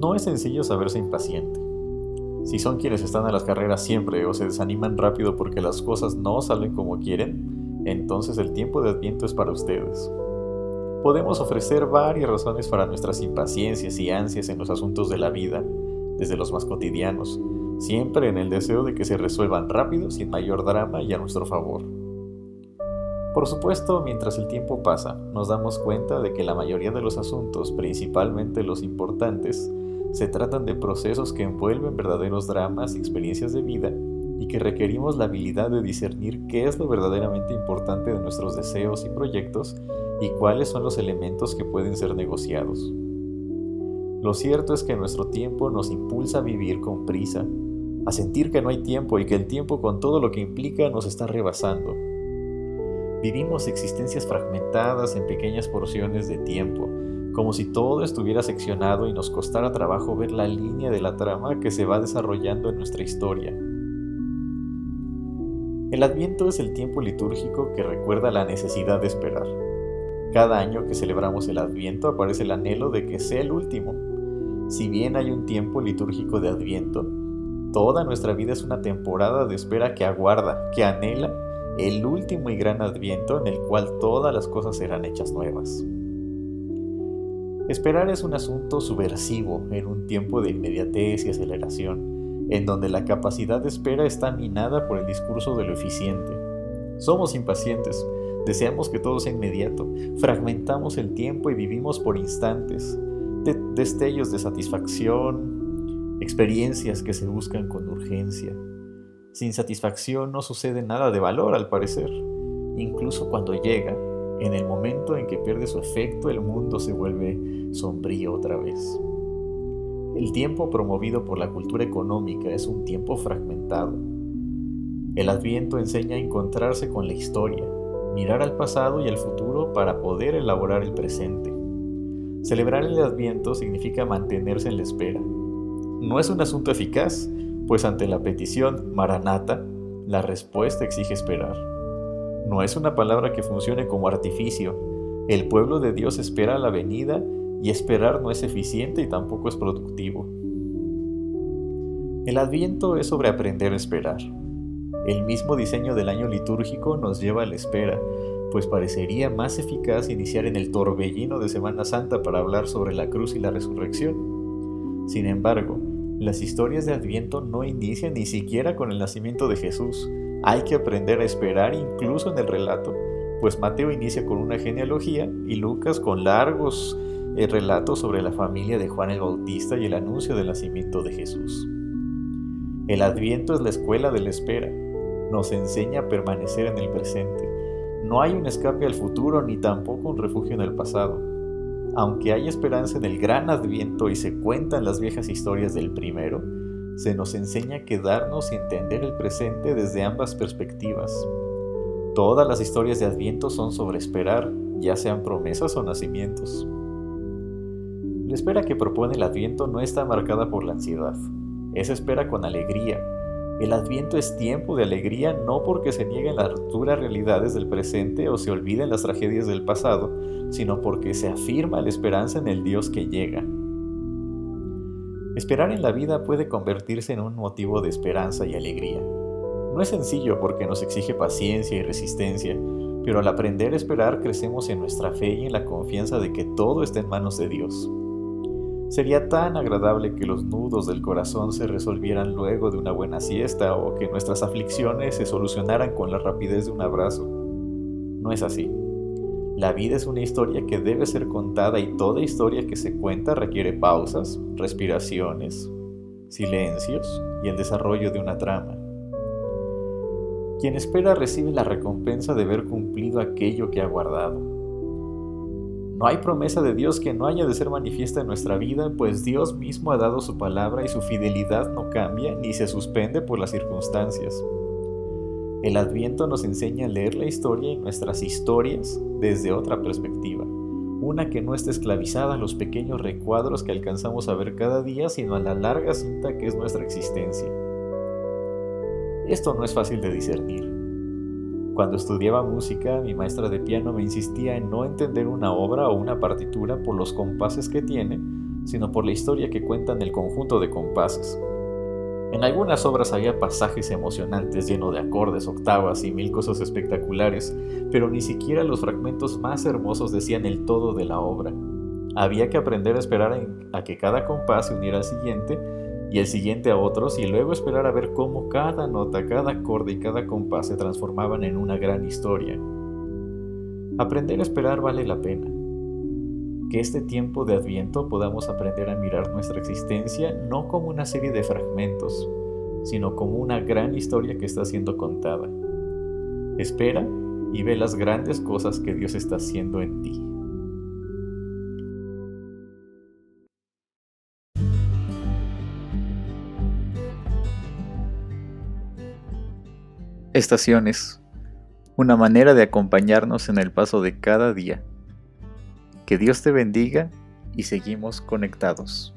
No es sencillo saberse impaciente. Si son quienes están a las carreras siempre o se desaniman rápido porque las cosas no salen como quieren, entonces el tiempo de Adviento es para ustedes. Podemos ofrecer varias razones para nuestras impaciencias y ansias en los asuntos de la vida, desde los más cotidianos, siempre en el deseo de que se resuelvan rápido, sin mayor drama y a nuestro favor. Por supuesto, mientras el tiempo pasa, nos damos cuenta de que la mayoría de los asuntos, principalmente los importantes, se tratan de procesos que envuelven verdaderos dramas y experiencias de vida y que requerimos la habilidad de discernir qué es lo verdaderamente importante de nuestros deseos y proyectos y cuáles son los elementos que pueden ser negociados. Lo cierto es que nuestro tiempo nos impulsa a vivir con prisa, a sentir que no hay tiempo y que el tiempo con todo lo que implica nos está rebasando. Vivimos existencias fragmentadas en pequeñas porciones de tiempo, como si todo estuviera seccionado y nos costara trabajo ver la línea de la trama que se va desarrollando en nuestra historia. El Adviento es el tiempo litúrgico que recuerda la necesidad de esperar. Cada año que celebramos el Adviento aparece el anhelo de que sea el último. Si bien hay un tiempo litúrgico de Adviento, toda nuestra vida es una temporada de espera que aguarda, que anhela el último y gran Adviento en el cual todas las cosas serán hechas nuevas. Esperar es un asunto subversivo en un tiempo de inmediatez y aceleración, en donde la capacidad de espera está minada por el discurso de lo eficiente. Somos impacientes, deseamos que todo sea inmediato, fragmentamos el tiempo y vivimos por instantes, de destellos de satisfacción, experiencias que se buscan con urgencia. Sin satisfacción no sucede nada de valor al parecer. Incluso cuando llega, en el momento en que pierde su efecto, el mundo se vuelve sombrío otra vez. El tiempo promovido por la cultura económica es un tiempo fragmentado. El adviento enseña a encontrarse con la historia, mirar al pasado y al futuro para poder elaborar el presente. Celebrar el adviento significa mantenerse en la espera. No es un asunto eficaz, pues ante la petición Maranata, la respuesta exige esperar no es una palabra que funcione como artificio. El pueblo de Dios espera la venida y esperar no es eficiente y tampoco es productivo. El adviento es sobre aprender a esperar. El mismo diseño del año litúrgico nos lleva a la espera, pues parecería más eficaz iniciar en el torbellino de Semana Santa para hablar sobre la cruz y la resurrección. Sin embargo, las historias de Adviento no inician ni siquiera con el nacimiento de Jesús, hay que aprender a esperar incluso en el relato, pues Mateo inicia con una genealogía y Lucas con largos eh, relatos sobre la familia de Juan el Bautista y el anuncio del nacimiento de Jesús. El adviento es la escuela de la espera, nos enseña a permanecer en el presente. No hay un escape al futuro ni tampoco un refugio en el pasado. Aunque hay esperanza en el gran adviento y se cuentan las viejas historias del primero, se nos enseña a quedarnos y entender el presente desde ambas perspectivas. Todas las historias de Adviento son sobre esperar, ya sean promesas o nacimientos. La espera que propone el Adviento no está marcada por la ansiedad, es espera con alegría. El Adviento es tiempo de alegría no porque se nieguen las duras realidades del presente o se olviden las tragedias del pasado, sino porque se afirma la esperanza en el Dios que llega. Esperar en la vida puede convertirse en un motivo de esperanza y alegría. No es sencillo porque nos exige paciencia y resistencia, pero al aprender a esperar crecemos en nuestra fe y en la confianza de que todo está en manos de Dios. Sería tan agradable que los nudos del corazón se resolvieran luego de una buena siesta o que nuestras aflicciones se solucionaran con la rapidez de un abrazo. No es así. La vida es una historia que debe ser contada y toda historia que se cuenta requiere pausas, respiraciones, silencios y el desarrollo de una trama. Quien espera recibe la recompensa de haber cumplido aquello que ha guardado. No hay promesa de Dios que no haya de ser manifiesta en nuestra vida, pues Dios mismo ha dado su palabra y su fidelidad no cambia ni se suspende por las circunstancias. El adviento nos enseña a leer la historia y nuestras historias desde otra perspectiva, una que no esté esclavizada a los pequeños recuadros que alcanzamos a ver cada día, sino a la larga cinta que es nuestra existencia. Esto no es fácil de discernir. Cuando estudiaba música, mi maestra de piano me insistía en no entender una obra o una partitura por los compases que tiene, sino por la historia que cuentan el conjunto de compases. En algunas obras había pasajes emocionantes llenos de acordes, octavas y mil cosas espectaculares, pero ni siquiera los fragmentos más hermosos decían el todo de la obra. Había que aprender a esperar a que cada compás se uniera al siguiente y el siguiente a otros y luego esperar a ver cómo cada nota, cada acorde y cada compás se transformaban en una gran historia. Aprender a esperar vale la pena. Que este tiempo de adviento podamos aprender a mirar nuestra existencia no como una serie de fragmentos, sino como una gran historia que está siendo contada. Espera y ve las grandes cosas que Dios está haciendo en ti. Estaciones. Una manera de acompañarnos en el paso de cada día. Que Dios te bendiga y seguimos conectados.